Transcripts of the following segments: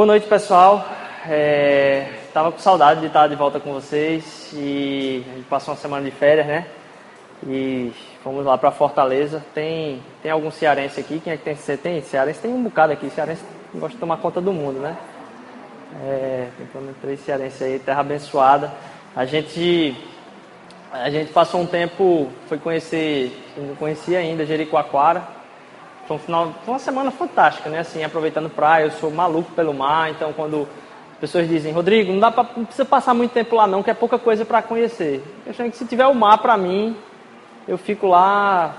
Boa noite, pessoal. É, tava com saudade de estar de volta com vocês e a gente passou uma semana de férias, né? E fomos lá para Fortaleza. Tem, tem algum cearense aqui? Quem é que tem? Você tem? Cearense tem um bocado aqui. Cearense gosta de tomar conta do mundo, né? É, tem pelo menos três cearenses aí, terra abençoada. A gente, a gente passou um tempo, foi conhecer, não conhecia ainda, Jericoacoara foi, um final, foi uma semana fantástica, né? Assim, aproveitando praia, eu sou maluco pelo mar, então quando as pessoas dizem, Rodrigo, não, dá pra, não precisa passar muito tempo lá não, que é pouca coisa para conhecer. Eu acho que se tiver o mar para mim, eu fico lá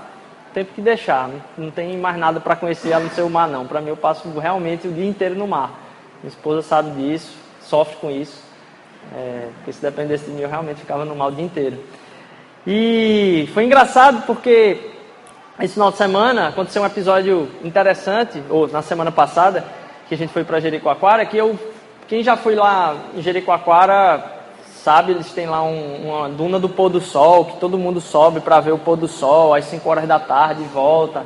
o tempo que deixar. Não, não tem mais nada para conhecer a não ser o mar não. Para mim eu passo realmente o dia inteiro no mar. Minha esposa sabe disso, sofre com isso. É, porque se dependesse de mim eu realmente ficava no mar o dia inteiro. E foi engraçado porque esse final de semana aconteceu um episódio interessante, ou na semana passada, que a gente foi para Jericoacoara, que eu, quem já foi lá em Jericoacoara sabe, eles têm lá um, uma duna do pôr do sol, que todo mundo sobe para ver o pôr do sol, às 5 horas da tarde volta.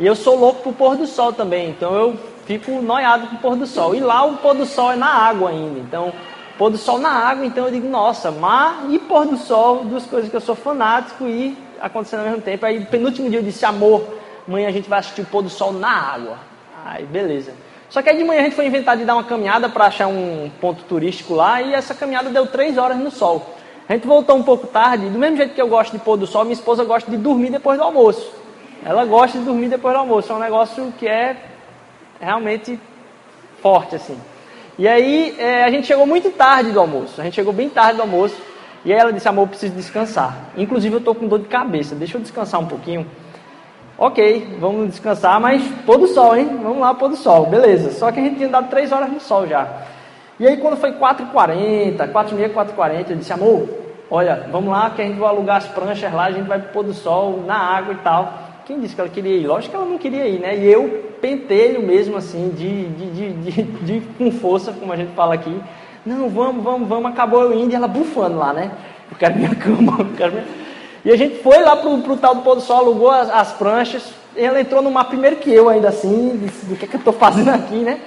E eu sou louco pro pôr do sol também, então eu fico noiado pro pôr do sol. E lá o pôr do sol é na água ainda, então pôr do sol na água, então eu digo, nossa, mar e pôr do sol, duas coisas que eu sou fanático e acontecendo ao mesmo tempo. Aí, penúltimo dia, eu disse: Amor, amanhã a gente vai assistir o pôr do sol na água. Aí, beleza. Só que aí de manhã a gente foi inventar de dar uma caminhada para achar um ponto turístico lá e essa caminhada deu três horas no sol. A gente voltou um pouco tarde, do mesmo jeito que eu gosto de pôr do sol, minha esposa gosta de dormir depois do almoço. Ela gosta de dormir depois do almoço, é um negócio que é realmente forte assim. E aí é, a gente chegou muito tarde do almoço, a gente chegou bem tarde do almoço. E aí ela disse, amor, eu preciso descansar. Inclusive eu estou com dor de cabeça, deixa eu descansar um pouquinho. Ok, vamos descansar, mas pôr do sol, hein? Vamos lá, pôr do sol, beleza. Só que a gente tinha dado 3 horas no sol já. E aí quando foi 4h40, 4h30, 4h40, eu disse, amor, olha, vamos lá que a gente vai alugar as pranchas lá, a gente vai pôr do sol, na água e tal. Quem disse que ela queria ir? Lógico que ela não queria ir, né? E eu pentelho mesmo assim, de, de, de, de com força, como a gente fala aqui, não, vamos, vamos, vamos. Acabou indo e ela bufando lá, né? Eu quero minha cama, eu quero minha... E a gente foi lá pro, pro tal do pôr do sol, alugou as, as pranchas. ela entrou no mar primeiro que eu, ainda assim, disse, do que, é que eu estou fazendo aqui, né?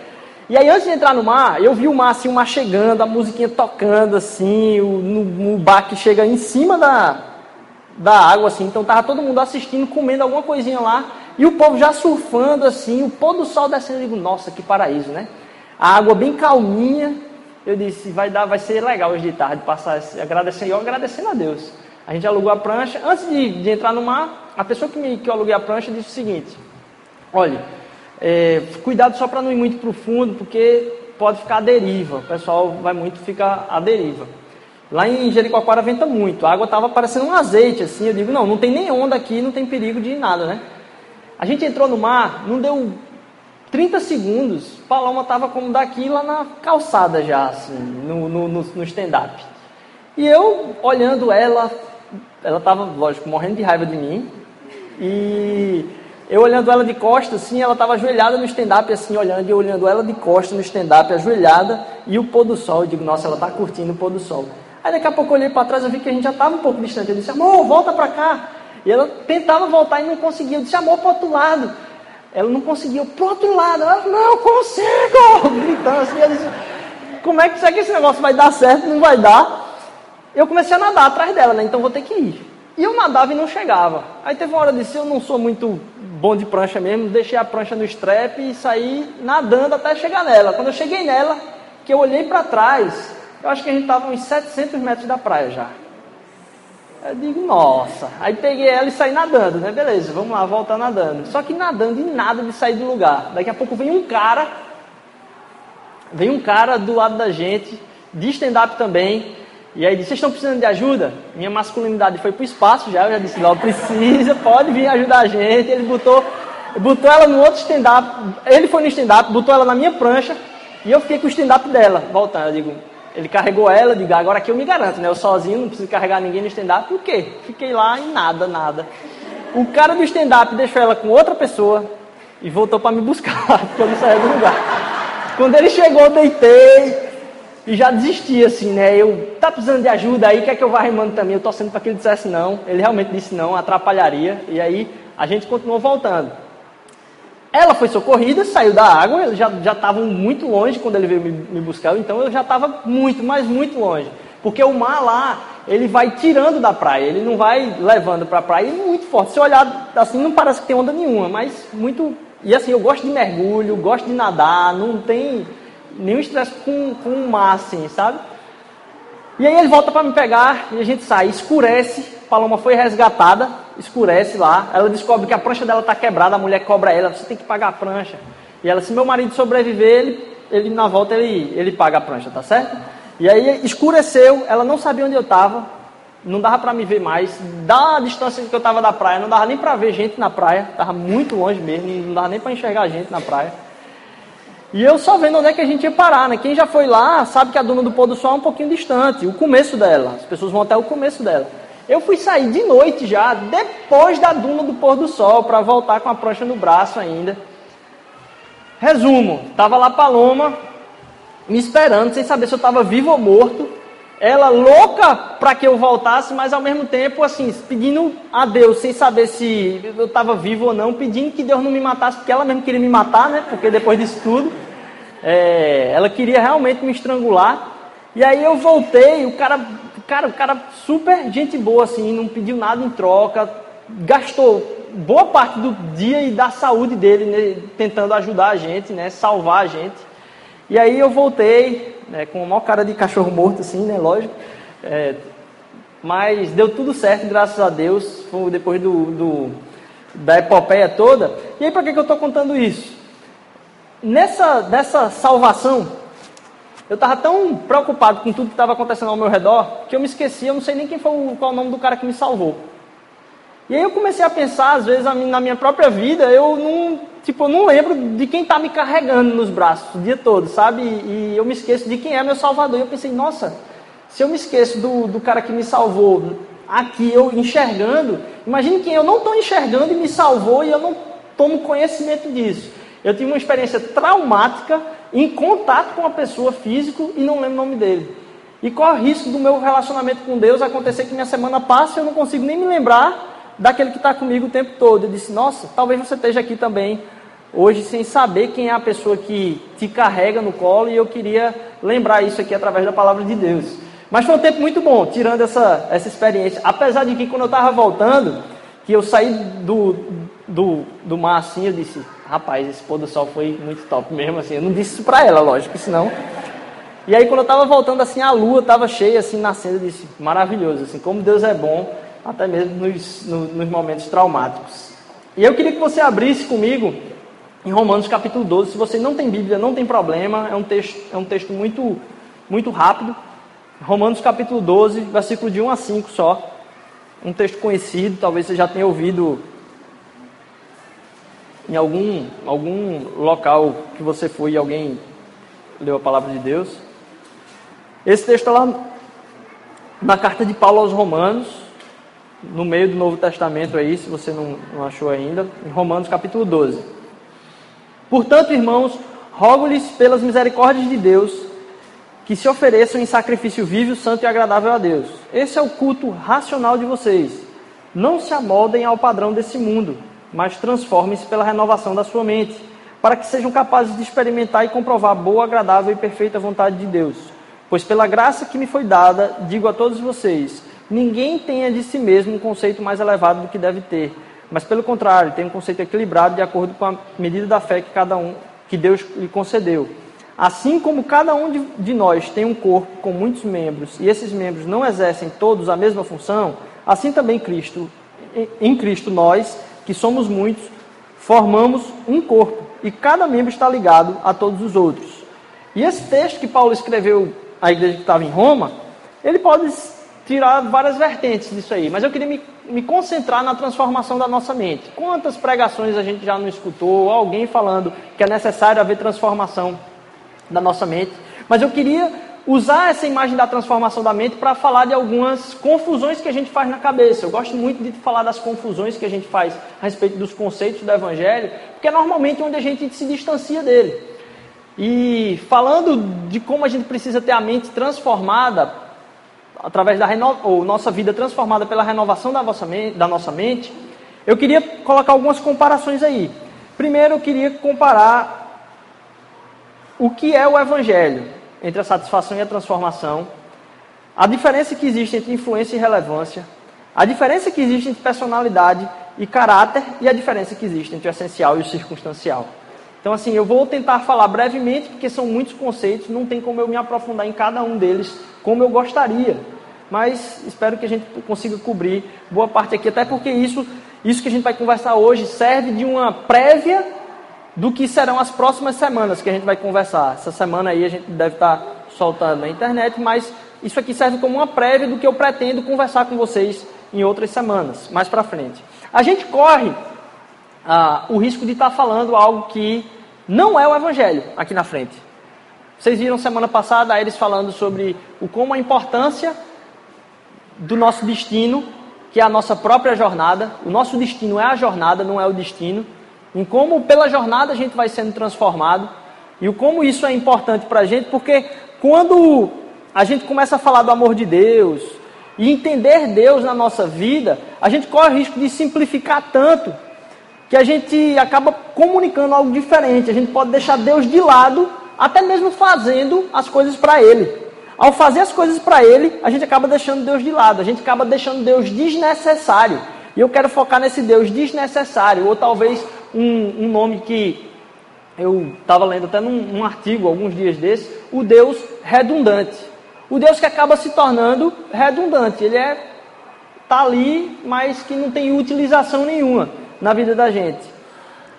E aí, antes de entrar no mar, eu vi o mar assim, o mar chegando, a musiquinha tocando, assim, o, no bar que chega em cima da, da água, assim. Então, tava todo mundo assistindo, comendo alguma coisinha lá. E o povo já surfando, assim, o pôr do sol descendo. Eu digo, nossa, que paraíso, né? A água bem calminha, eu disse, vai dar, vai ser legal hoje de tarde passar agradecendo, eu agradecendo a Deus. A gente alugou a prancha, antes de, de entrar no mar, a pessoa que, me, que eu aluguei a prancha disse o seguinte, olha, é, cuidado só para não ir muito para fundo, porque pode ficar à deriva, o pessoal vai muito, fica à deriva. Lá em Jericoacoara venta muito, a água estava parecendo um azeite, assim, eu digo, não, não tem nem onda aqui, não tem perigo de nada, né? A gente entrou no mar, não deu 30 segundos, Paloma estava como daqui lá na calçada já, assim, no, no, no stand-up. E eu, olhando ela, ela estava, lógico, morrendo de raiva de mim. E eu olhando ela de costas, assim, ela estava ajoelhada no stand-up, assim, olhando, e olhando ela de costas no stand-up, ajoelhada, e o pôr do sol. Eu digo, nossa, ela está curtindo o pôr do sol. Aí daqui a pouco eu olhei para trás, eu vi que a gente já estava um pouco distante. Eu disse, amor, volta para cá. E ela tentava voltar e não conseguia. Eu disse, amor, para outro lado. Ela não conseguia pro outro lado. Ela não consigo! Gritando assim. Eu disse, como é que será que esse negócio vai dar certo? Não vai dar. Eu comecei a nadar atrás dela, né? Então vou ter que ir. E eu nadava e não chegava. Aí teve uma hora disse, eu não sou muito bom de prancha mesmo, deixei a prancha no strap e saí nadando até chegar nela. Quando eu cheguei nela, que eu olhei para trás, eu acho que a gente estava uns 700 metros da praia já. Eu digo, nossa. Aí peguei ela e saí nadando, né? Beleza, vamos lá, voltar nadando. Só que nadando e nada de sair do lugar. Daqui a pouco vem um cara, vem um cara do lado da gente, de stand-up também. E aí disse, vocês estão precisando de ajuda? Minha masculinidade foi pro espaço já, eu já disse, não precisa, pode vir ajudar a gente. Ele botou, botou ela no outro stand-up, ele foi no stand-up, botou ela na minha prancha, e eu fiquei com o stand-up dela, voltando. Eu digo, ele carregou ela, digo, agora aqui eu me garanto, né? Eu sozinho, não preciso carregar ninguém no stand-up. Por quê? Fiquei lá e nada, nada. O cara do stand-up deixou ela com outra pessoa e voltou para me buscar, porque eu não saía do lugar. Quando ele chegou, eu deitei e já desisti, assim, né? Eu, tá precisando de ajuda aí, quer que eu vá remando também? Eu torcendo para que ele dissesse não. Ele realmente disse não, atrapalharia. E aí a gente continuou voltando. Ela foi socorrida, saiu da água, eles já estavam muito longe quando ele veio me, me buscar, então eu já estava muito, mas muito longe. Porque o mar lá, ele vai tirando da praia, ele não vai levando para a praia, é muito forte. Se olhar assim, não parece que tem onda nenhuma, mas muito. E assim, eu gosto de mergulho, gosto de nadar, não tem nenhum estresse com, com o mar, assim, sabe? E aí ele volta para me pegar e a gente sai, escurece. Paloma foi resgatada, escurece lá. Ela descobre que a prancha dela está quebrada, a mulher cobra ela, você tem que pagar a prancha. E ela, se meu marido sobreviver, ele, ele na volta ele, ele paga a prancha, tá certo? E aí escureceu, ela não sabia onde eu estava, não dava para me ver mais. Da distância que eu estava da praia, não dava nem para ver gente na praia, estava muito longe mesmo, não dava nem para enxergar gente na praia. E eu só vendo onde é que a gente ia parar, né? Quem já foi lá sabe que a duna do pôr do sol é um pouquinho distante, o começo dela. As pessoas vão até o começo dela. Eu fui sair de noite já, depois da duna do pôr do sol, para voltar com a prancha no braço ainda. Resumo, tava lá Paloma, me esperando, sem saber se eu estava vivo ou morto. Ela louca para que eu voltasse, mas ao mesmo tempo, assim, pedindo a Deus, sem saber se eu estava vivo ou não, pedindo que Deus não me matasse, porque ela mesmo queria me matar, né? Porque depois disso tudo, é, ela queria realmente me estrangular. E aí eu voltei, o cara, cara, o cara super gente boa, assim, não pediu nada em troca, gastou boa parte do dia e da saúde dele né, tentando ajudar a gente, né? Salvar a gente. E aí eu voltei, né, com uma cara de cachorro morto, assim, né, lógico. É, mas deu tudo certo, graças a Deus, depois do, do da epopeia toda. E aí, para que, que eu estou contando isso? Nessa, nessa salvação, eu estava tão preocupado com tudo que estava acontecendo ao meu redor, que eu me esqueci, eu não sei nem quem foi o, qual o nome do cara que me salvou. E aí eu comecei a pensar, às vezes, na minha própria vida, eu não, tipo, eu não lembro de quem está me carregando nos braços o dia todo, sabe? E, eu me esqueço de quem é meu salvador. E eu pensei, nossa, se eu me esqueço do, do cara que me salvou aqui, eu enxergando, imagine quem eu não estou enxergando e me salvou e eu não tomo conhecimento disso. Eu tive uma experiência traumática em contato com uma pessoa físico e não lembro o nome dele. E qual é o risco do meu relacionamento com Deus acontecer que minha semana passa e eu não consigo nem me lembrar daquele que está comigo o tempo todo. Eu disse, nossa, talvez você esteja aqui também hoje sem saber quem é a pessoa que te carrega no colo e eu queria lembrar isso aqui através da palavra de Deus. Mas foi um tempo muito bom, tirando essa, essa experiência. Apesar de que quando eu estava voltando, que eu saí do, do, do mar assim, eu disse, rapaz, esse pôr do sol foi muito top mesmo, assim. Eu não disse isso para ela, lógico, senão... E aí quando eu estava voltando assim, a lua estava cheia assim, nascendo, eu disse, maravilhoso, assim, como Deus é bom até mesmo nos, nos momentos traumáticos. E eu queria que você abrisse comigo em Romanos capítulo 12. Se você não tem Bíblia, não tem problema, é um texto, é um texto muito, muito rápido. Romanos capítulo 12, versículo de 1 a 5 só. Um texto conhecido, talvez você já tenha ouvido em algum, algum local que você foi e alguém leu a palavra de Deus. Esse texto está lá na carta de Paulo aos Romanos, no meio do Novo Testamento aí, se você não, não achou ainda, em Romanos capítulo 12. Portanto, irmãos, rogo-lhes pelas misericórdias de Deus que se ofereçam em sacrifício vivo, santo e agradável a Deus. Esse é o culto racional de vocês. Não se amoldem ao padrão desse mundo, mas transformem-se pela renovação da sua mente, para que sejam capazes de experimentar e comprovar a boa, agradável e perfeita vontade de Deus. Pois pela graça que me foi dada, digo a todos vocês, Ninguém tenha de si mesmo um conceito mais elevado do que deve ter, mas pelo contrário, tem um conceito equilibrado de acordo com a medida da fé que cada um que Deus lhe concedeu. Assim como cada um de, de nós tem um corpo com muitos membros e esses membros não exercem todos a mesma função, assim também Cristo, em Cristo nós, que somos muitos, formamos um corpo e cada membro está ligado a todos os outros. E esse texto que Paulo escreveu à igreja que estava em Roma, ele pode tirar várias vertentes disso aí, mas eu queria me, me concentrar na transformação da nossa mente. Quantas pregações a gente já não escutou, alguém falando que é necessário haver transformação da nossa mente, mas eu queria usar essa imagem da transformação da mente para falar de algumas confusões que a gente faz na cabeça. Eu gosto muito de falar das confusões que a gente faz a respeito dos conceitos do Evangelho, porque é normalmente onde a gente se distancia dele. E falando de como a gente precisa ter a mente transformada através da ou nossa vida transformada pela renovação da, vossa mente, da nossa mente, eu queria colocar algumas comparações aí. Primeiro eu queria comparar o que é o Evangelho entre a satisfação e a transformação, a diferença que existe entre influência e relevância, a diferença que existe entre personalidade e caráter e a diferença que existe entre o essencial e o circunstancial. Então, assim, eu vou tentar falar brevemente, porque são muitos conceitos, não tem como eu me aprofundar em cada um deles como eu gostaria. Mas espero que a gente consiga cobrir boa parte aqui, até porque isso, isso que a gente vai conversar hoje serve de uma prévia do que serão as próximas semanas que a gente vai conversar. Essa semana aí a gente deve estar soltando na internet, mas isso aqui serve como uma prévia do que eu pretendo conversar com vocês em outras semanas, mais para frente. A gente corre ah, o risco de estar tá falando algo que não é o Evangelho aqui na frente. Vocês viram semana passada eles falando sobre o como a importância do nosso destino, que é a nossa própria jornada. O nosso destino é a jornada, não é o destino. Em como pela jornada a gente vai sendo transformado e o como isso é importante para a gente, porque quando a gente começa a falar do amor de Deus e entender Deus na nossa vida, a gente corre o risco de simplificar tanto que a gente acaba comunicando algo diferente. A gente pode deixar Deus de lado, até mesmo fazendo as coisas para Ele. Ao fazer as coisas para Ele, a gente acaba deixando Deus de lado, a gente acaba deixando Deus desnecessário. E eu quero focar nesse Deus desnecessário, ou talvez um, um nome que eu estava lendo até num, num artigo alguns dias desses, o Deus redundante. O Deus que acaba se tornando redundante. Ele é tá ali, mas que não tem utilização nenhuma na vida da gente.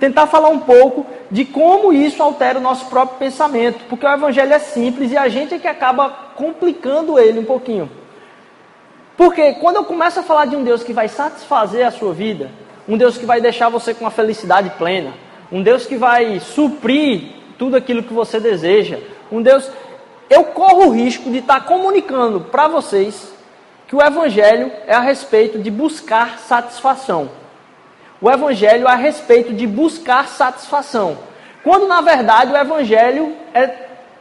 Tentar falar um pouco de como isso altera o nosso próprio pensamento, porque o evangelho é simples e a gente é que acaba complicando ele um pouquinho. Porque quando eu começo a falar de um Deus que vai satisfazer a sua vida, um Deus que vai deixar você com uma felicidade plena, um Deus que vai suprir tudo aquilo que você deseja, um Deus. Eu corro o risco de estar comunicando para vocês que o Evangelho é a respeito de buscar satisfação o Evangelho a respeito de buscar satisfação. Quando na verdade o Evangelho é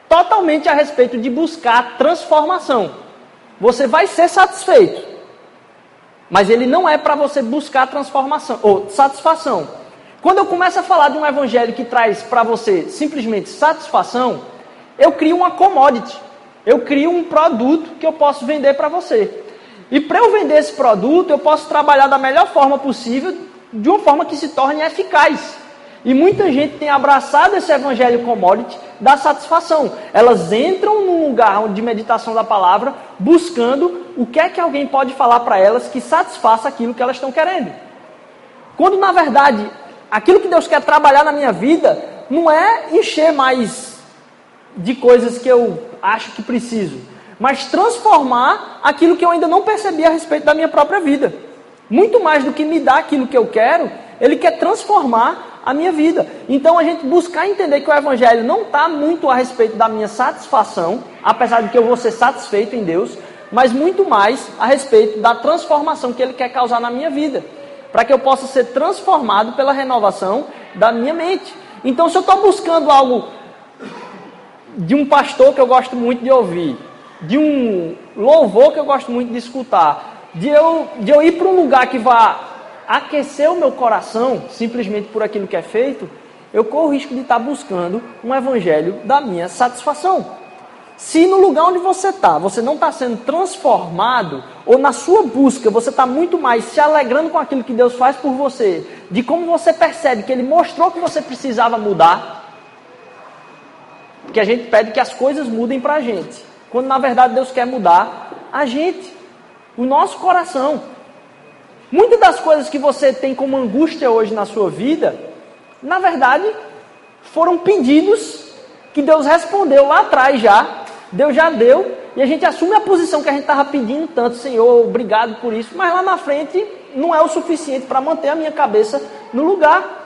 totalmente a respeito de buscar transformação. Você vai ser satisfeito, mas ele não é para você buscar transformação ou satisfação. Quando eu começo a falar de um evangelho que traz para você simplesmente satisfação, eu crio uma commodity. Eu crio um produto que eu posso vender para você. E para eu vender esse produto, eu posso trabalhar da melhor forma possível, de uma forma que se torne eficaz. E muita gente tem abraçado esse evangelho commodity da satisfação. Elas entram num lugar de meditação da palavra buscando o que é que alguém pode falar para elas que satisfaça aquilo que elas estão querendo. Quando na verdade aquilo que Deus quer trabalhar na minha vida não é encher mais de coisas que eu acho que preciso, mas transformar aquilo que eu ainda não percebi a respeito da minha própria vida. Muito mais do que me dar aquilo que eu quero, ele quer transformar a minha vida. Então a gente buscar entender que o Evangelho não está muito a respeito da minha satisfação, apesar de que eu vou ser satisfeito em Deus, mas muito mais a respeito da transformação que ele quer causar na minha vida, para que eu possa ser transformado pela renovação da minha mente. Então, se eu estou buscando algo de um pastor que eu gosto muito de ouvir, de um louvor que eu gosto muito de escutar, de eu, de eu ir para um lugar que vá aquecer o meu coração, simplesmente por aquilo que é feito, eu corro o risco de estar buscando um evangelho da minha satisfação. Se no lugar onde você está, você não está sendo transformado, ou na sua busca você está muito mais se alegrando com aquilo que Deus faz por você, de como você percebe que Ele mostrou que você precisava mudar, que a gente pede que as coisas mudem para a gente, quando na verdade Deus quer mudar a gente o nosso coração. Muitas das coisas que você tem como angústia hoje na sua vida, na verdade, foram pedidos que Deus respondeu lá atrás já. Deus já deu e a gente assume a posição que a gente estava pedindo tanto, Senhor, obrigado por isso, mas lá na frente não é o suficiente para manter a minha cabeça no lugar.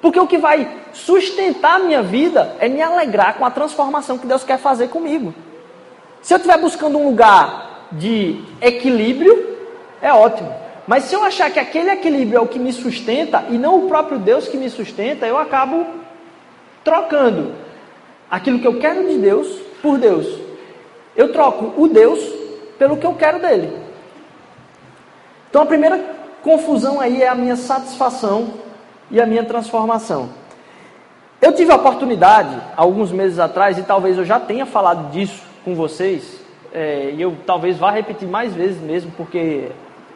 Porque o que vai sustentar a minha vida é me alegrar com a transformação que Deus quer fazer comigo. Se eu estiver buscando um lugar de equilíbrio, é ótimo. Mas se eu achar que aquele equilíbrio é o que me sustenta e não o próprio Deus que me sustenta, eu acabo trocando aquilo que eu quero de Deus por Deus. Eu troco o Deus pelo que eu quero dele. Então a primeira confusão aí é a minha satisfação e a minha transformação. Eu tive a oportunidade, alguns meses atrás, e talvez eu já tenha falado disso com vocês, é, e eu talvez vá repetir mais vezes mesmo, porque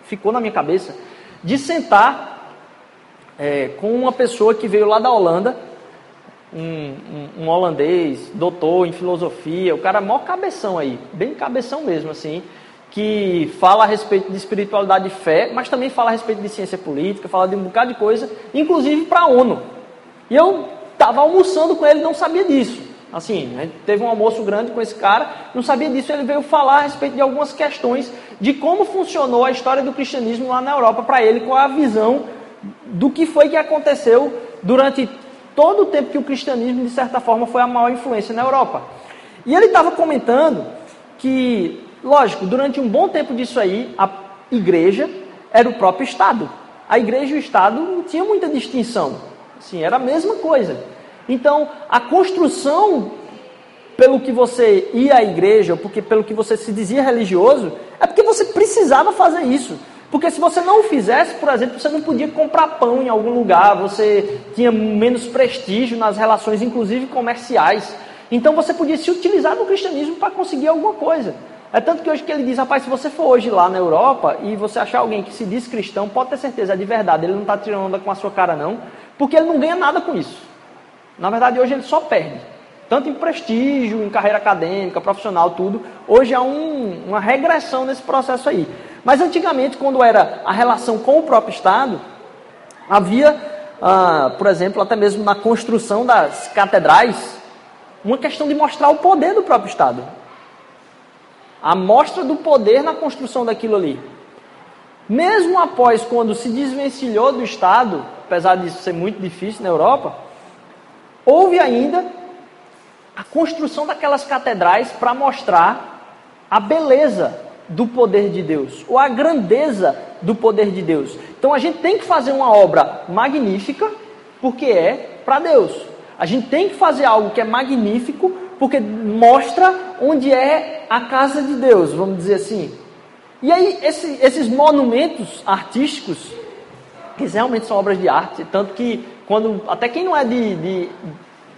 ficou na minha cabeça, de sentar é, com uma pessoa que veio lá da Holanda, um, um, um, holandês, doutor em filosofia, o cara maior cabeção aí, bem cabeção mesmo, assim, que fala a respeito de espiritualidade e fé, mas também fala a respeito de ciência política, fala de um bocado de coisa, inclusive para a ONU. E eu estava almoçando com ele, não sabia disso. Assim, a gente teve um almoço grande com esse cara, não sabia disso, ele veio falar a respeito de algumas questões de como funcionou a história do cristianismo lá na Europa para ele, com a visão do que foi que aconteceu durante todo o tempo que o cristianismo, de certa forma, foi a maior influência na Europa. E ele estava comentando que, lógico, durante um bom tempo disso aí, a igreja era o próprio Estado. A igreja e o Estado não tinha muita distinção. Sim, era a mesma coisa. Então, a construção pelo que você ia à igreja, ou porque pelo que você se dizia religioso, é porque você precisava fazer isso. Porque se você não o fizesse, por exemplo, você não podia comprar pão em algum lugar, você tinha menos prestígio nas relações, inclusive comerciais. Então você podia se utilizar do cristianismo para conseguir alguma coisa. É tanto que hoje que ele diz, rapaz, se você for hoje lá na Europa e você achar alguém que se diz cristão, pode ter certeza, é de verdade, ele não está tirando onda com a sua cara não, porque ele não ganha nada com isso. Na verdade, hoje ele só perde. Tanto em prestígio, em carreira acadêmica, profissional, tudo. Hoje há um, uma regressão nesse processo aí. Mas antigamente, quando era a relação com o próprio Estado, havia, ah, por exemplo, até mesmo na construção das catedrais, uma questão de mostrar o poder do próprio Estado. A mostra do poder na construção daquilo ali. Mesmo após quando se desvencilhou do Estado, apesar disso ser muito difícil na Europa, houve ainda a construção daquelas catedrais para mostrar a beleza do poder de Deus, ou a grandeza do poder de Deus. Então a gente tem que fazer uma obra magnífica, porque é para Deus. A gente tem que fazer algo que é magnífico, porque mostra onde é a casa de Deus, vamos dizer assim. E aí, esse, esses monumentos artísticos, que realmente são obras de arte, tanto que quando até quem não é de, de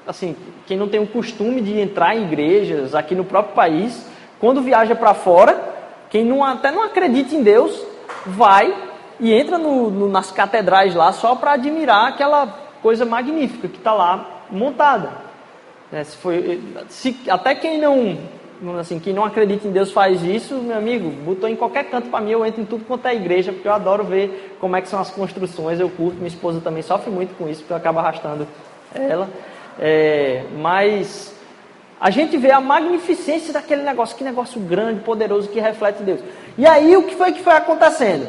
assim, quem não tem o costume de entrar em igrejas aqui no próprio país, quando viaja para fora, quem não, até não acredita em Deus, vai e entra no, no, nas catedrais lá só para admirar aquela coisa magnífica que está lá montada. É, se foi, se, até quem não, assim, quem não acredita em Deus faz isso, meu amigo, botou em qualquer canto para mim, eu entro em tudo quanto é igreja, porque eu adoro ver como é que são as construções, eu curto, minha esposa também sofre muito com isso, porque eu acabo arrastando ela. É, mas a gente vê a magnificência daquele negócio, que negócio grande, poderoso, que reflete Deus. E aí o que foi que foi acontecendo?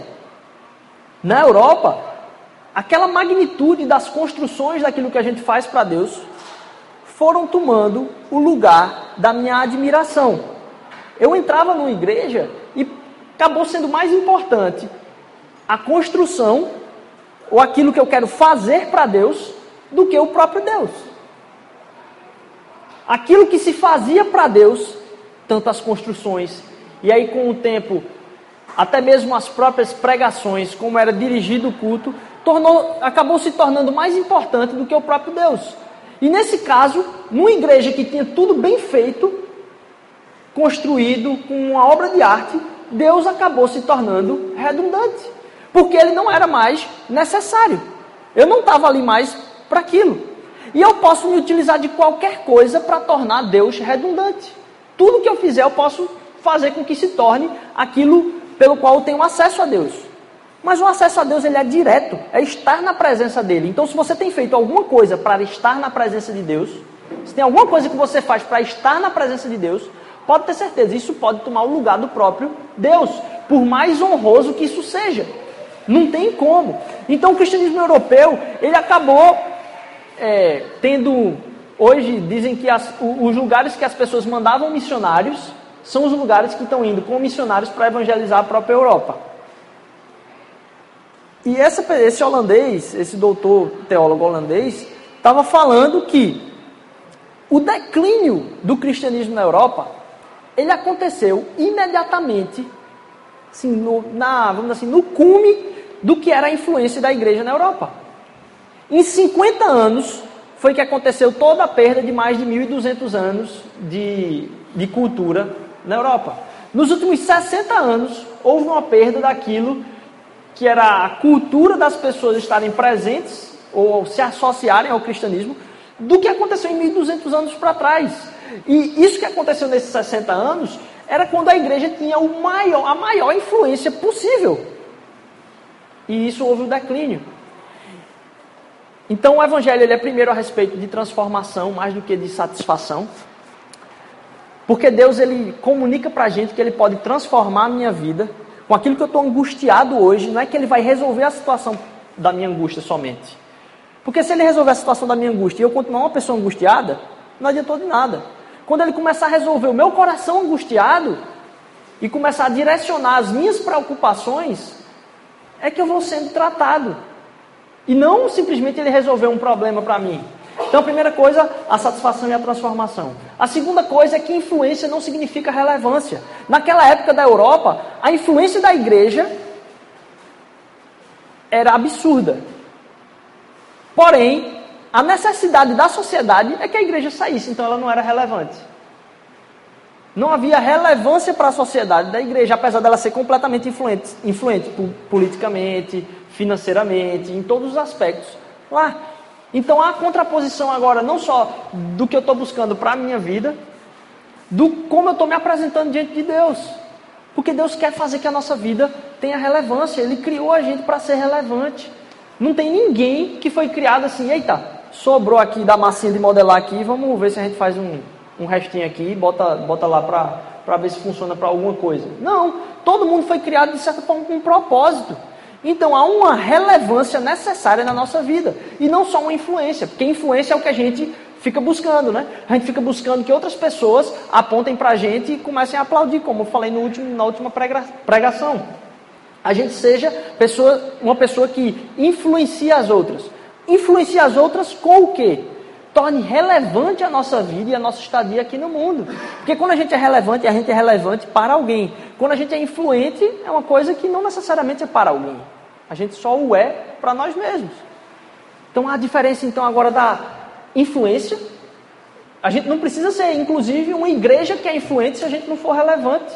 Na Europa, aquela magnitude das construções daquilo que a gente faz para Deus foram tomando o lugar da minha admiração. Eu entrava numa igreja e acabou sendo mais importante a construção ou aquilo que eu quero fazer para Deus do que o próprio Deus. Aquilo que se fazia para Deus, tantas construções, e aí com o tempo, até mesmo as próprias pregações, como era dirigido o culto, tornou, acabou se tornando mais importante do que o próprio Deus. E nesse caso, numa igreja que tinha tudo bem feito, construído com uma obra de arte, Deus acabou se tornando redundante, porque ele não era mais necessário. Eu não estava ali mais para aquilo. E eu posso me utilizar de qualquer coisa para tornar Deus redundante. Tudo que eu fizer, eu posso fazer com que se torne aquilo pelo qual eu tenho acesso a Deus. Mas o acesso a Deus ele é direto, é estar na presença dele. Então, se você tem feito alguma coisa para estar na presença de Deus, se tem alguma coisa que você faz para estar na presença de Deus, pode ter certeza, isso pode tomar o lugar do próprio Deus, por mais honroso que isso seja. Não tem como. Então, o cristianismo europeu, ele acabou é, tendo. Hoje dizem que as, os lugares que as pessoas mandavam missionários são os lugares que estão indo com missionários para evangelizar a própria Europa. E essa, esse holandês, esse doutor teólogo holandês, estava falando que o declínio do cristianismo na Europa, ele aconteceu imediatamente, assim, no, na, vamos assim, no cume do que era a influência da igreja na Europa. Em 50 anos foi que aconteceu toda a perda de mais de 1.200 anos de, de cultura na Europa. Nos últimos 60 anos, houve uma perda daquilo que era a cultura das pessoas estarem presentes ou se associarem ao cristianismo, do que aconteceu em 1.200 anos para trás. E isso que aconteceu nesses 60 anos era quando a igreja tinha o maior, a maior influência possível. E isso houve um declínio. Então o evangelho ele é primeiro a respeito de transformação mais do que de satisfação. Porque Deus ele comunica para a gente que ele pode transformar a minha vida com aquilo que eu estou angustiado hoje. Não é que ele vai resolver a situação da minha angústia somente. Porque se ele resolver a situação da minha angústia e eu continuar uma pessoa angustiada, não adiantou de nada. Quando ele começar a resolver o meu coração angustiado e começar a direcionar as minhas preocupações, é que eu vou sendo tratado. E não simplesmente ele resolver um problema para mim. Então, a primeira coisa, a satisfação e a transformação. A segunda coisa é que influência não significa relevância. Naquela época da Europa, a influência da igreja era absurda. Porém, a necessidade da sociedade é que a igreja saísse, então ela não era relevante. Não havia relevância para a sociedade da igreja, apesar dela ser completamente influente, influente politicamente, financeiramente, em todos os aspectos. Lá. Então há contraposição agora, não só do que eu estou buscando para a minha vida, do como eu estou me apresentando diante de Deus. Porque Deus quer fazer que a nossa vida tenha relevância. Ele criou a gente para ser relevante. Não tem ninguém que foi criado assim, eita, sobrou aqui da massinha de modelar aqui, vamos ver se a gente faz um, um restinho aqui e bota, bota lá para ver se funciona para alguma coisa. Não, todo mundo foi criado de certa forma com um propósito. Então há uma relevância necessária na nossa vida. E não só uma influência, porque influência é o que a gente fica buscando, né? A gente fica buscando que outras pessoas apontem para a gente e comecem a aplaudir, como eu falei no último, na última pregação. A gente seja pessoa, uma pessoa que influencia as outras. Influencia as outras com o quê? Torne relevante a nossa vida e a nossa estadia aqui no mundo. Porque quando a gente é relevante, a gente é relevante para alguém. Quando a gente é influente, é uma coisa que não necessariamente é para alguém. A gente só o é para nós mesmos. Então a diferença então agora da influência. A gente não precisa ser, inclusive, uma igreja que é influente se a gente não for relevante.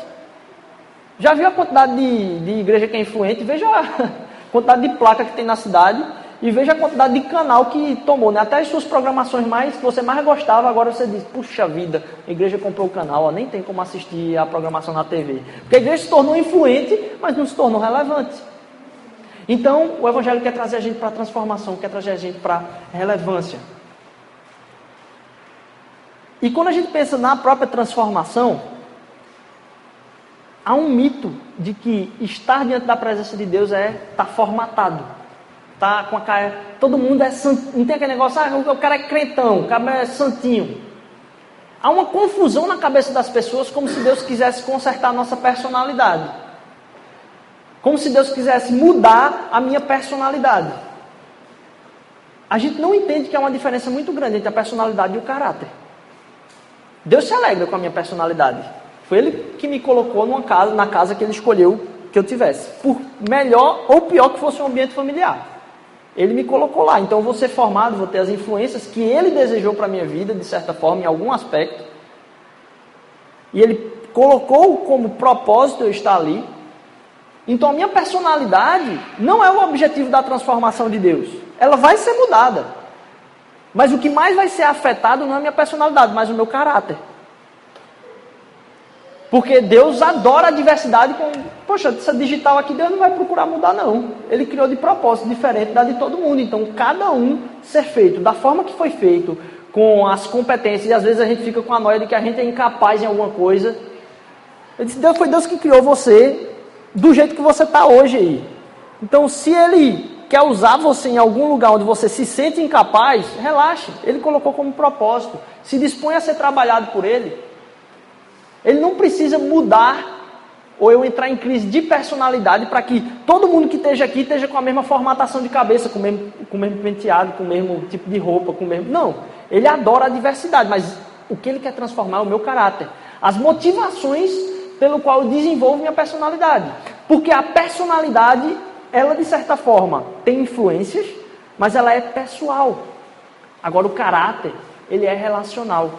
Já viu a quantidade de, de igreja que é influente? Veja a quantidade de placa que tem na cidade e veja a quantidade de canal que tomou, né? Até as suas programações mais que você mais gostava, agora você diz, puxa vida, a igreja comprou o canal, ó, nem tem como assistir a programação na TV. Porque a igreja se tornou influente, mas não se tornou relevante. Então, o Evangelho quer trazer a gente para a transformação, quer trazer a gente para relevância. E quando a gente pensa na própria transformação, há um mito de que estar diante da presença de Deus é estar tá formatado. Tá com a cara. Todo mundo é santo. Não tem aquele negócio, ah, o cara é crentão, o cara é santinho. Há uma confusão na cabeça das pessoas, como se Deus quisesse consertar a nossa personalidade. Como se Deus quisesse mudar a minha personalidade. A gente não entende que há uma diferença muito grande entre a personalidade e o caráter. Deus se alegra com a minha personalidade. Foi Ele que me colocou numa casa, na casa que Ele escolheu que eu tivesse. Por melhor ou pior que fosse um ambiente familiar. Ele me colocou lá. Então eu vou ser formado, vou ter as influências que Ele desejou para a minha vida, de certa forma, em algum aspecto. E Ele colocou como propósito eu estar ali. Então a minha personalidade não é o objetivo da transformação de Deus. Ela vai ser mudada. Mas o que mais vai ser afetado não é a minha personalidade, mas o meu caráter. Porque Deus adora a diversidade com. Poxa, essa digital aqui Deus não vai procurar mudar, não. Ele criou de propósito diferente da de todo mundo. Então, cada um ser feito da forma que foi feito, com as competências, e às vezes a gente fica com a noia de que a gente é incapaz em alguma coisa. Ele disse, Deus foi Deus que criou você do jeito que você está hoje aí. Então, se Ele quer usar você em algum lugar onde você se sente incapaz, relaxe. Ele colocou como propósito. Se dispõe a ser trabalhado por Ele. Ele não precisa mudar ou eu entrar em crise de personalidade para que todo mundo que esteja aqui esteja com a mesma formatação de cabeça, com o mesmo, com o mesmo penteado, com o mesmo tipo de roupa, com o mesmo. Não. Ele adora a diversidade, mas o que ele quer transformar é o meu caráter. As motivações pelo qual eu desenvolvo minha personalidade. Porque a personalidade, ela de certa forma tem influências, mas ela é pessoal. Agora, o caráter, ele é relacional.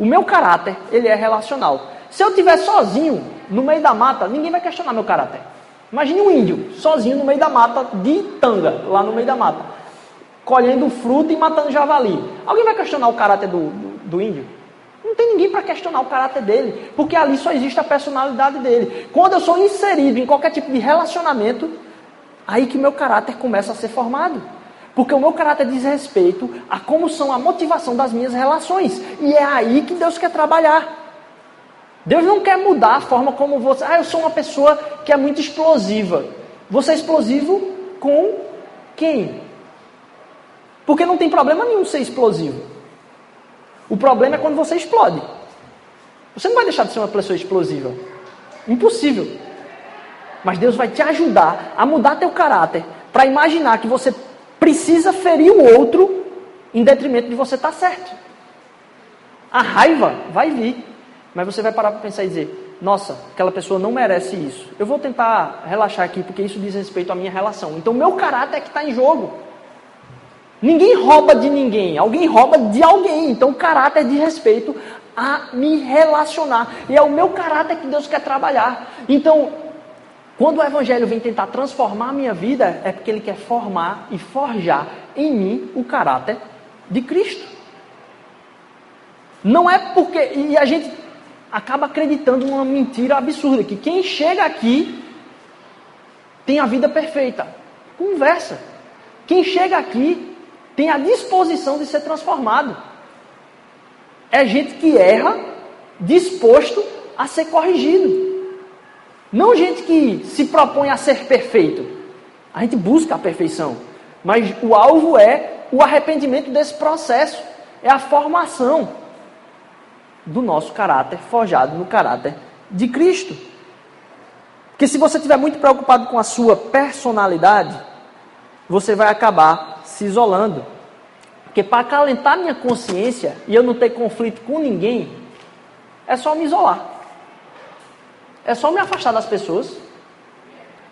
O meu caráter, ele é relacional. Se eu estiver sozinho no meio da mata, ninguém vai questionar meu caráter. Imagine um índio sozinho no meio da mata, de tanga, lá no meio da mata, colhendo fruta e matando javali. Alguém vai questionar o caráter do, do, do índio? Não tem ninguém para questionar o caráter dele, porque ali só existe a personalidade dele. Quando eu sou inserido em qualquer tipo de relacionamento, aí que meu caráter começa a ser formado. Porque o meu caráter diz respeito a como são a motivação das minhas relações. E é aí que Deus quer trabalhar. Deus não quer mudar a forma como você. Ah, eu sou uma pessoa que é muito explosiva. Você é explosivo com quem? Porque não tem problema nenhum ser explosivo. O problema é quando você explode. Você não vai deixar de ser uma pessoa explosiva. Impossível. Mas Deus vai te ajudar a mudar teu caráter para imaginar que você precisa ferir o outro em detrimento de você estar tá certo. A raiva vai vir. Mas você vai parar para pensar e dizer: nossa, aquela pessoa não merece isso. Eu vou tentar relaxar aqui porque isso diz respeito à minha relação. Então, meu caráter é que está em jogo. Ninguém rouba de ninguém, alguém rouba de alguém. Então, o caráter diz respeito a me relacionar. E é o meu caráter que Deus quer trabalhar. Então, quando o Evangelho vem tentar transformar a minha vida, é porque ele quer formar e forjar em mim o caráter de Cristo. Não é porque. E a gente acaba acreditando numa mentira absurda, que quem chega aqui tem a vida perfeita. Conversa. Quem chega aqui tem a disposição de ser transformado. É gente que erra, disposto a ser corrigido. Não gente que se propõe a ser perfeito. A gente busca a perfeição. Mas o alvo é o arrependimento desse processo. É a formação do nosso caráter, forjado no caráter de Cristo. Porque se você estiver muito preocupado com a sua personalidade, você vai acabar se isolando. Porque para acalentar minha consciência e eu não ter conflito com ninguém, é só me isolar. É só me afastar das pessoas.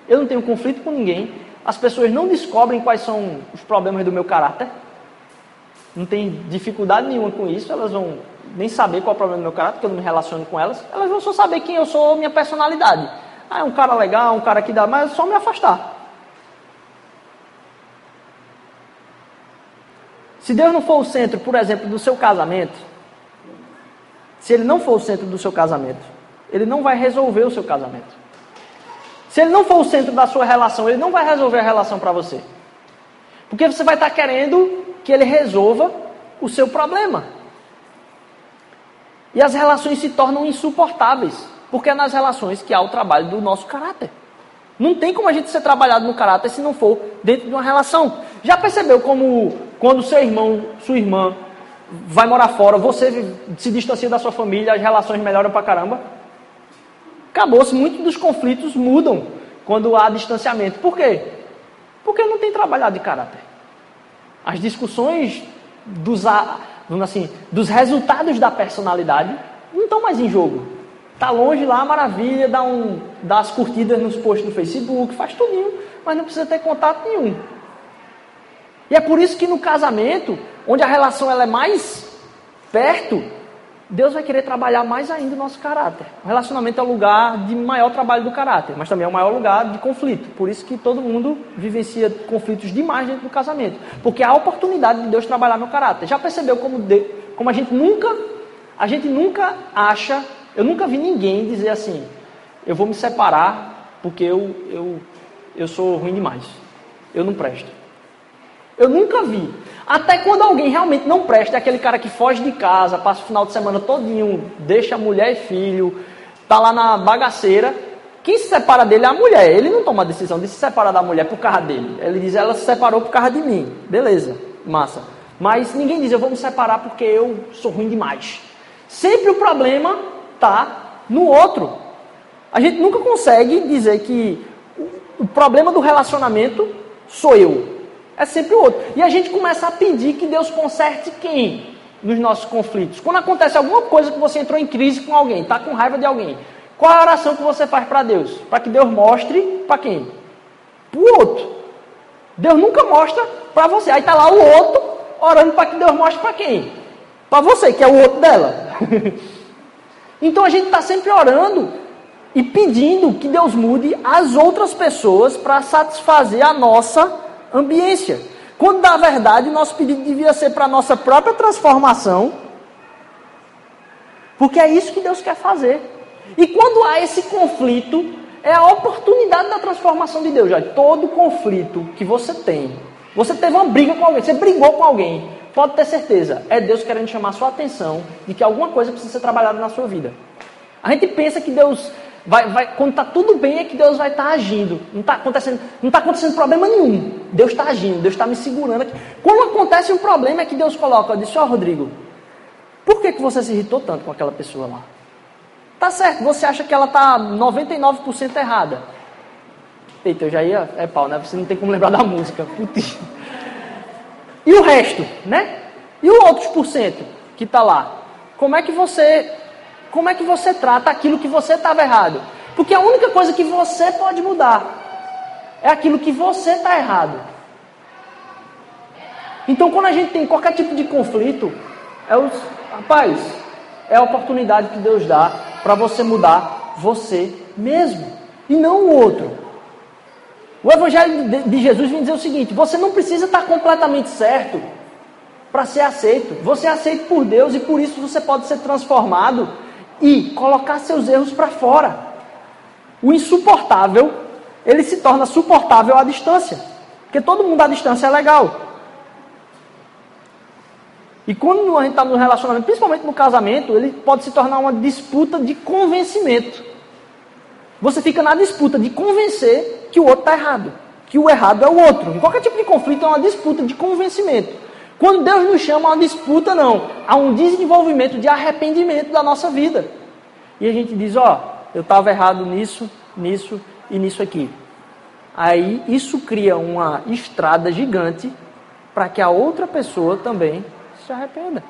Eu não tenho conflito com ninguém. As pessoas não descobrem quais são os problemas do meu caráter. Não tem dificuldade nenhuma com isso. Elas vão nem saber qual é o problema do meu caráter, porque eu não me relaciono com elas, elas vão só saber quem eu sou, minha personalidade. Ah, é um cara legal, um cara que dá, mas é só me afastar. Se Deus não for o centro, por exemplo, do seu casamento, se Ele não for o centro do seu casamento, Ele não vai resolver o seu casamento. Se Ele não for o centro da sua relação, Ele não vai resolver a relação para você. Porque você vai estar querendo que Ele resolva o seu problema. E as relações se tornam insuportáveis, porque é nas relações que há o trabalho do nosso caráter. Não tem como a gente ser trabalhado no caráter se não for dentro de uma relação. Já percebeu como quando seu irmão, sua irmã vai morar fora, você se distancia da sua família, as relações melhoram pra caramba? Acabou-se, muitos dos conflitos mudam quando há distanciamento. Por quê? Porque não tem trabalhado de caráter. As discussões dos assim, dos resultados da personalidade não estão mais em jogo. Tá longe lá, maravilha, dá, um, dá as curtidas nos posts do Facebook, faz tudinho, mas não precisa ter contato nenhum. E é por isso que no casamento, onde a relação ela é mais perto, Deus vai querer trabalhar mais ainda o nosso caráter. O relacionamento é o lugar de maior trabalho do caráter, mas também é o maior lugar de conflito. Por isso que todo mundo vivencia conflitos demais dentro do casamento. Porque há a oportunidade de Deus trabalhar no caráter. Já percebeu como, como a gente nunca, a gente nunca acha, eu nunca vi ninguém dizer assim, eu vou me separar porque eu, eu, eu sou ruim demais. Eu não presto. Eu nunca vi. Até quando alguém realmente não presta, é aquele cara que foge de casa, passa o final de semana todinho, deixa mulher e filho, tá lá na bagaceira. Quem se separa dele é a mulher. Ele não toma a decisão de se separar da mulher por causa dele. Ele diz, ela se separou por causa de mim. Beleza, massa. Mas ninguém diz, eu vou me separar porque eu sou ruim demais. Sempre o problema tá no outro. A gente nunca consegue dizer que o problema do relacionamento sou eu. É sempre o outro. E a gente começa a pedir que Deus conserte quem nos nossos conflitos? Quando acontece alguma coisa que você entrou em crise com alguém, está com raiva de alguém, qual é a oração que você faz para Deus? Para que Deus mostre para quem? Para o outro. Deus nunca mostra para você. Aí está lá o outro orando para que Deus mostre para quem? Para você, que é o outro dela. então a gente está sempre orando e pedindo que Deus mude as outras pessoas para satisfazer a nossa ambiência. Quando na verdade nosso pedido devia ser para a nossa própria transformação, porque é isso que Deus quer fazer. E quando há esse conflito, é a oportunidade da transformação de Deus. Já todo conflito que você tem, você teve uma briga com alguém, você brigou com alguém, pode ter certeza, é Deus querendo chamar sua atenção de que alguma coisa precisa ser trabalhada na sua vida. A gente pensa que Deus vai, vai quando está tudo bem é que Deus vai estar tá agindo. Não está acontecendo, não está acontecendo problema nenhum. Deus está agindo, Deus está me segurando aqui. Quando acontece um problema é que Deus coloca, eu disse, ó oh, Rodrigo, por que, que você se irritou tanto com aquela pessoa lá? Tá certo, você acha que ela está 99% errada. Eita, eu já ia. É pau, né? Você não tem como lembrar da música. Putz. E o resto, né? E o outros por cento que está lá? Como é que você. Como é que você trata aquilo que você estava errado? Porque a única coisa que você pode mudar é aquilo que você está errado. Então, quando a gente tem qualquer tipo de conflito, é os. Rapaz, é a oportunidade que Deus dá para você mudar você mesmo e não o outro. O Evangelho de Jesus vem dizer o seguinte: você não precisa estar completamente certo para ser aceito. Você é aceito por Deus e por isso você pode ser transformado e colocar seus erros para fora. O insuportável, ele se torna suportável à distância. Porque todo mundo à distância é legal. E quando a gente está no relacionamento, principalmente no casamento, ele pode se tornar uma disputa de convencimento. Você fica na disputa de convencer que o outro está errado, que o errado é o outro. Em qualquer tipo de conflito é uma disputa de convencimento. Quando Deus nos chama a uma disputa, não, há um desenvolvimento de arrependimento da nossa vida. E a gente diz, ó, oh, eu estava errado nisso, nisso e nisso aqui. Aí isso cria uma estrada gigante para que a outra pessoa também se arrependa.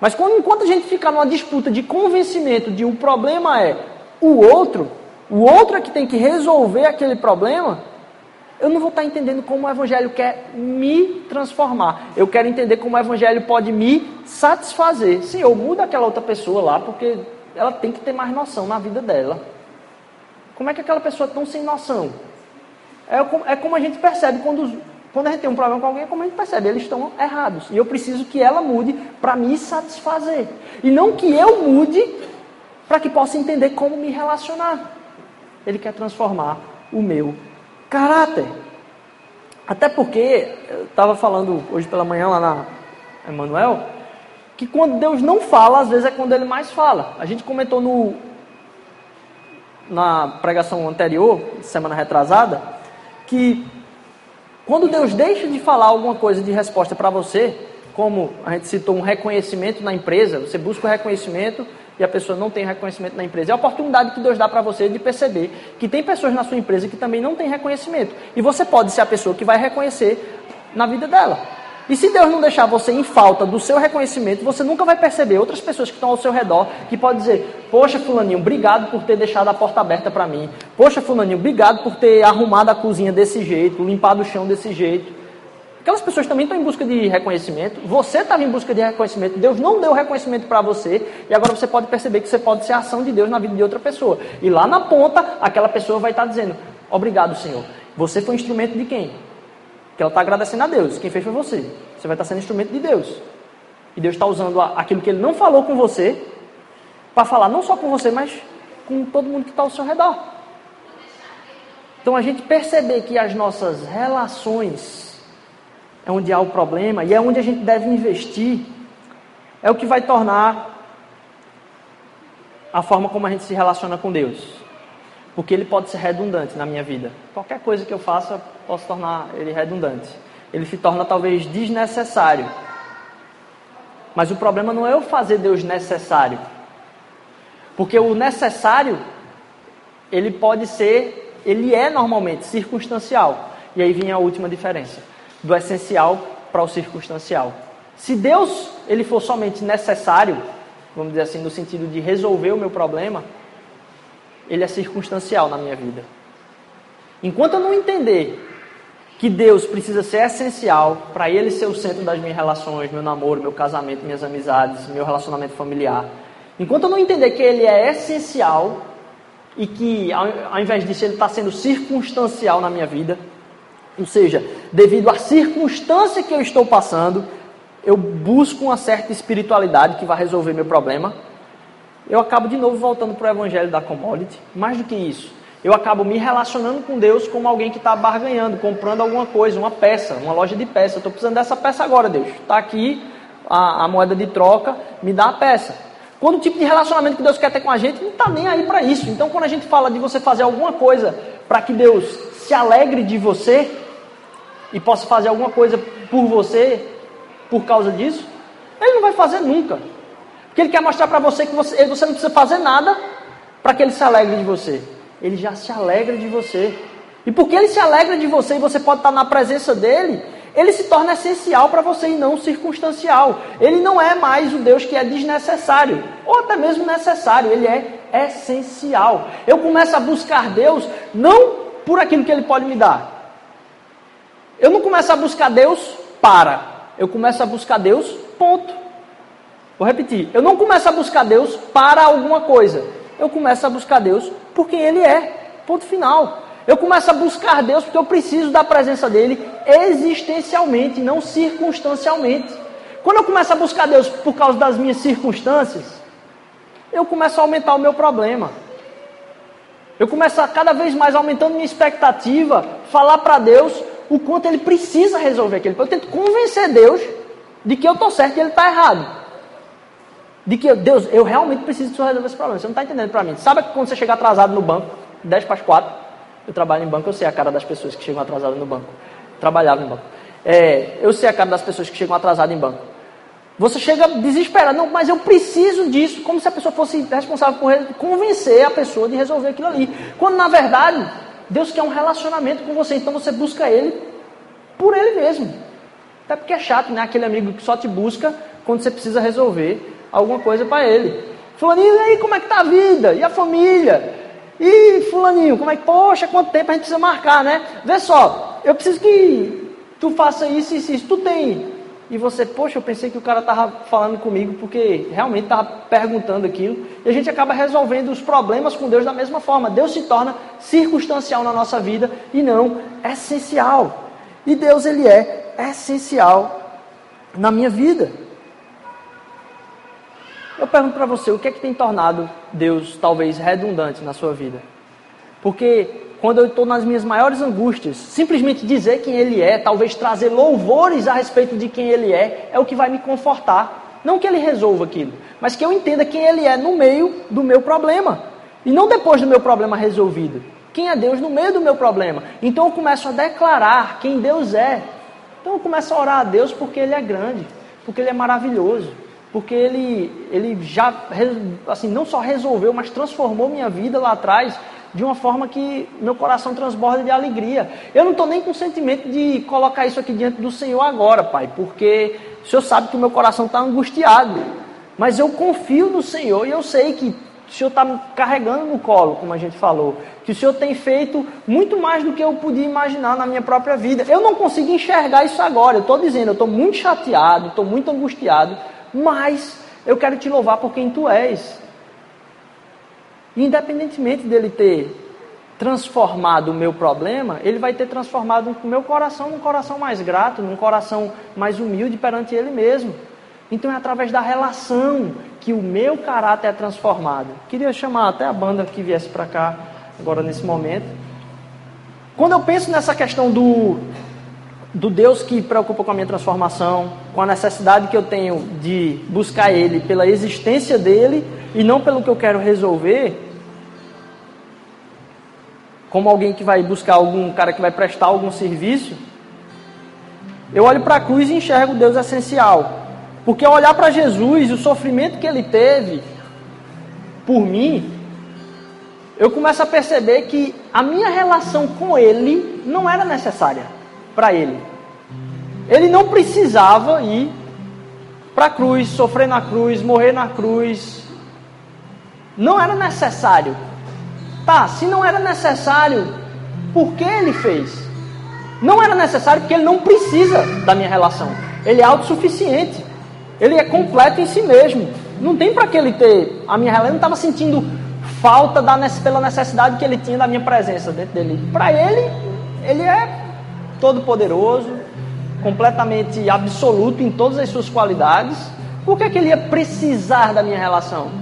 Mas quando, enquanto a gente fica numa disputa de convencimento de o problema é o outro, o outro é que tem que resolver aquele problema, eu não vou estar entendendo como o Evangelho quer me transformar. Eu quero entender como o Evangelho pode me satisfazer. Senhor, muda aquela outra pessoa lá, porque ela tem que ter mais noção na vida dela. Como é que aquela pessoa é tão sem noção? É, é como a gente percebe quando quando a gente tem um problema com alguém, como a gente percebe, eles estão errados. E eu preciso que ela mude para me satisfazer. E não que eu mude para que possa entender como me relacionar. Ele quer transformar o meu caráter. Até porque, eu estava falando hoje pela manhã lá na Emanuel, que quando Deus não fala, às vezes é quando Ele mais fala. A gente comentou no, na pregação anterior, semana retrasada, que quando Deus deixa de falar alguma coisa de resposta para você, como a gente citou um reconhecimento na empresa, você busca o reconhecimento e a pessoa não tem reconhecimento na empresa. É a oportunidade que Deus dá para você de perceber que tem pessoas na sua empresa que também não têm reconhecimento. E você pode ser a pessoa que vai reconhecer na vida dela. E se Deus não deixar você em falta do seu reconhecimento, você nunca vai perceber outras pessoas que estão ao seu redor que podem dizer: Poxa, Fulaninho, obrigado por ter deixado a porta aberta para mim. Poxa, Fulaninho, obrigado por ter arrumado a cozinha desse jeito, limpado o chão desse jeito. Aquelas pessoas também estão em busca de reconhecimento. Você estava em busca de reconhecimento. Deus não deu reconhecimento para você. E agora você pode perceber que você pode ser a ação de Deus na vida de outra pessoa. E lá na ponta, aquela pessoa vai estar dizendo: Obrigado, Senhor. Você foi instrumento de quem? Que ela está agradecendo a Deus. Quem fez foi você. Você vai estar sendo instrumento de Deus. E Deus está usando aquilo que Ele não falou com você para falar não só com você, mas com todo mundo que está ao seu redor. Então a gente perceber que as nossas relações é onde há o problema e é onde a gente deve investir, é o que vai tornar a forma como a gente se relaciona com Deus. Porque ele pode ser redundante na minha vida. Qualquer coisa que eu faça, posso tornar ele redundante. Ele se torna talvez desnecessário. Mas o problema não é eu fazer Deus necessário. Porque o necessário, ele pode ser, ele é normalmente circunstancial. E aí vem a última diferença, do essencial para o circunstancial. Se Deus, ele for somente necessário, vamos dizer assim, no sentido de resolver o meu problema, ele é circunstancial na minha vida. Enquanto eu não entender que Deus precisa ser essencial para Ele ser o centro das minhas relações, meu namoro, meu casamento, minhas amizades, meu relacionamento familiar. Enquanto eu não entender que Ele é essencial e que, ao, invés disso, Ele está sendo circunstancial na minha vida, ou seja, devido à circunstância que eu estou passando, eu busco uma certa espiritualidade que vai resolver meu problema, eu acabo de novo voltando para o evangelho da commodity. Mais do que isso, eu acabo me relacionando com Deus como alguém que está barganhando, comprando alguma coisa, uma peça, uma loja de peça. Estou precisando dessa peça agora, Deus. Está aqui a, a, moeda de troca, me dá a peça. Quando o tipo de relacionamento que Deus quer ter com a gente, não está nem aí para isso. Então, quando a gente fala de você fazer alguma coisa para que Deus se alegre de você e possa fazer alguma coisa por você por causa disso, Ele não vai fazer nunca. Porque Ele quer mostrar para você que você, você não precisa fazer nada para que Ele se alegre de você ele já se alegra de você. E porque ele se alegra de você e você pode estar na presença dele, ele se torna essencial para você e não circunstancial. Ele não é mais o Deus que é desnecessário, ou até mesmo necessário, ele é essencial. Eu começo a buscar Deus não por aquilo que ele pode me dar. Eu não começo a buscar Deus para, eu começo a buscar Deus, ponto. Vou repetir, eu não começo a buscar Deus para alguma coisa eu começo a buscar Deus por quem Ele é. Ponto final. Eu começo a buscar Deus porque eu preciso da presença dEle existencialmente, não circunstancialmente. Quando eu começo a buscar Deus por causa das minhas circunstâncias, eu começo a aumentar o meu problema. Eu começo a cada vez mais aumentando minha expectativa, falar para Deus o quanto Ele precisa resolver aquele problema. Eu tento convencer Deus de que eu estou certo e Ele está errado. De que, Deus, eu realmente preciso resolver esse problema. Você não está entendendo para mim. Sabe quando você chega atrasado no banco, 10 para as 4, eu trabalho em banco, eu sei a cara das pessoas que chegam atrasadas no banco. Trabalhava em banco. É, eu sei a cara das pessoas que chegam atrasadas em banco. Você chega desesperado, não, mas eu preciso disso, como se a pessoa fosse responsável por convencer a pessoa de resolver aquilo ali. Quando na verdade, Deus quer um relacionamento com você, então você busca Ele por Ele mesmo. Até porque é chato, né? Aquele amigo que só te busca quando você precisa resolver alguma coisa para ele. Fulaninho, e aí como é que tá a vida? E a família? E fulaninho, como é que, poxa, quanto tempo a gente precisa marcar, né? Vê só, eu preciso que tu faça isso e isso, isso, tu tem. E você, poxa, eu pensei que o cara estava falando comigo porque realmente estava perguntando aquilo. E a gente acaba resolvendo os problemas com Deus da mesma forma. Deus se torna circunstancial na nossa vida e não essencial. E Deus, ele é essencial na minha vida. Eu pergunto para você, o que é que tem tornado Deus talvez redundante na sua vida? Porque quando eu estou nas minhas maiores angústias, simplesmente dizer quem Ele é, talvez trazer louvores a respeito de quem Ele é, é o que vai me confortar. Não que Ele resolva aquilo, mas que eu entenda quem Ele é no meio do meu problema. E não depois do meu problema resolvido. Quem é Deus no meio do meu problema. Então eu começo a declarar quem Deus é. Então eu começo a orar a Deus porque Ele é grande, porque Ele é maravilhoso, porque ele, ele já, assim, não só resolveu, mas transformou minha vida lá atrás de uma forma que meu coração transborda de alegria. Eu não estou nem com sentimento de colocar isso aqui diante do Senhor agora, Pai, porque o Senhor sabe que o meu coração está angustiado. Mas eu confio no Senhor e eu sei que o Senhor está me carregando no colo, como a gente falou. Que o Senhor tem feito muito mais do que eu podia imaginar na minha própria vida. Eu não consigo enxergar isso agora. Eu estou dizendo, eu estou muito chateado, estou muito angustiado mas eu quero te louvar por quem tu és. Independentemente dele ter transformado o meu problema, ele vai ter transformado o meu coração num coração mais grato, num coração mais humilde perante ele mesmo. Então é através da relação que o meu caráter é transformado. Queria chamar até a banda que viesse para cá agora nesse momento. Quando eu penso nessa questão do do Deus que preocupa com a minha transformação, com a necessidade que eu tenho de buscar Ele pela existência dele e não pelo que eu quero resolver, como alguém que vai buscar algum cara que vai prestar algum serviço, eu olho para a cruz e enxergo Deus essencial. Porque olhar para Jesus, o sofrimento que ele teve por mim, eu começo a perceber que a minha relação com ele não era necessária para ele. Ele não precisava ir para a cruz, sofrer na cruz, morrer na cruz. Não era necessário. Tá, se não era necessário, por que ele fez? Não era necessário porque ele não precisa da minha relação. Ele é autossuficiente. Ele é completo em si mesmo. Não tem para que ele ter a minha relação. Ele não estava sentindo falta da, pela necessidade que ele tinha da minha presença dentro dele. Para ele, ele é todo poderoso, completamente absoluto em todas as suas qualidades. Por que, que ele ia precisar da minha relação?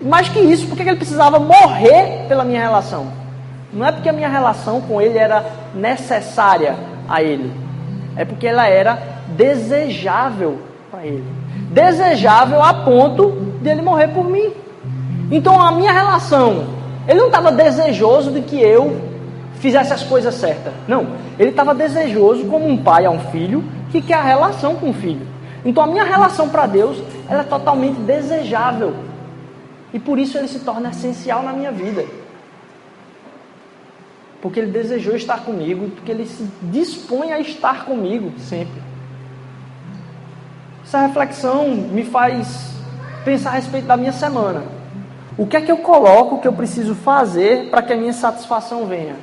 Mais que isso, por que ele precisava morrer pela minha relação? Não é porque a minha relação com ele era necessária a ele, é porque ela era desejável para ele. Desejável a ponto de ele morrer por mim. Então a minha relação, ele não estava desejoso de que eu fizesse as coisas certas. Não, ele estava desejoso como um pai a um filho que quer a relação com o filho. Então a minha relação para Deus, ela é totalmente desejável. E por isso ele se torna essencial na minha vida. Porque ele desejou estar comigo, porque ele se dispõe a estar comigo sempre. Essa reflexão me faz pensar a respeito da minha semana. O que é que eu coloco que eu preciso fazer para que a minha satisfação venha?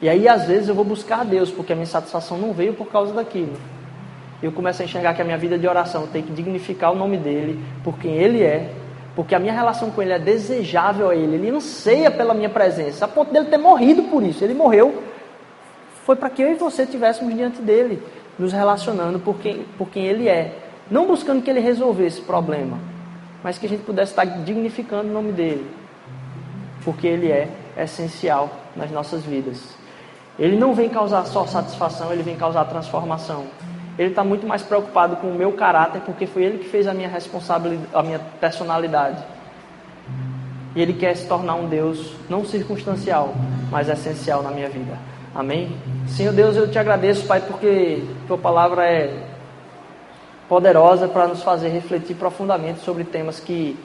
E aí, às vezes, eu vou buscar a Deus, porque a minha satisfação não veio por causa daquilo. Eu começo a enxergar que a minha vida de oração tem que dignificar o nome dele, por quem ele é, porque a minha relação com ele é desejável a ele, ele anseia pela minha presença, a ponto dele ter morrido por isso. Ele morreu, foi para que eu e você estivéssemos diante dele, nos relacionando por quem, por quem ele é. Não buscando que ele resolvesse o problema, mas que a gente pudesse estar dignificando o nome dele, porque ele é essencial nas nossas vidas. Ele não vem causar só satisfação, ele vem causar transformação. Ele está muito mais preocupado com o meu caráter, porque foi ele que fez a minha responsabilidade, a minha personalidade. E ele quer se tornar um Deus não circunstancial, mas essencial na minha vida. Amém? Senhor Deus, eu te agradeço, Pai, porque tua palavra é poderosa para nos fazer refletir profundamente sobre temas que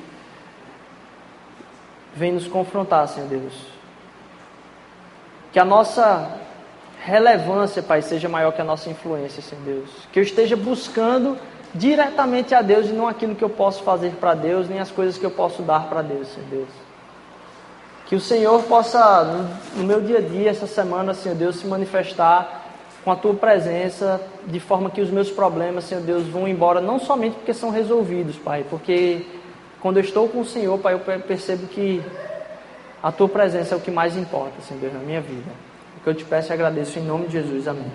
vêm nos confrontar, Senhor Deus. Que a nossa relevância, Pai, seja maior que a nossa influência, Senhor Deus. Que eu esteja buscando diretamente a Deus e não aquilo que eu posso fazer para Deus, nem as coisas que eu posso dar para Deus, Senhor Deus. Que o Senhor possa, no meu dia a dia, essa semana, Senhor Deus, se manifestar com a tua presença, de forma que os meus problemas, Senhor Deus, vão embora, não somente porque são resolvidos, Pai, porque quando eu estou com o Senhor, Pai, eu percebo que a tua presença é o que mais importa, Senhor Deus, na minha vida que eu te peço e agradeço em nome de Jesus. Amém.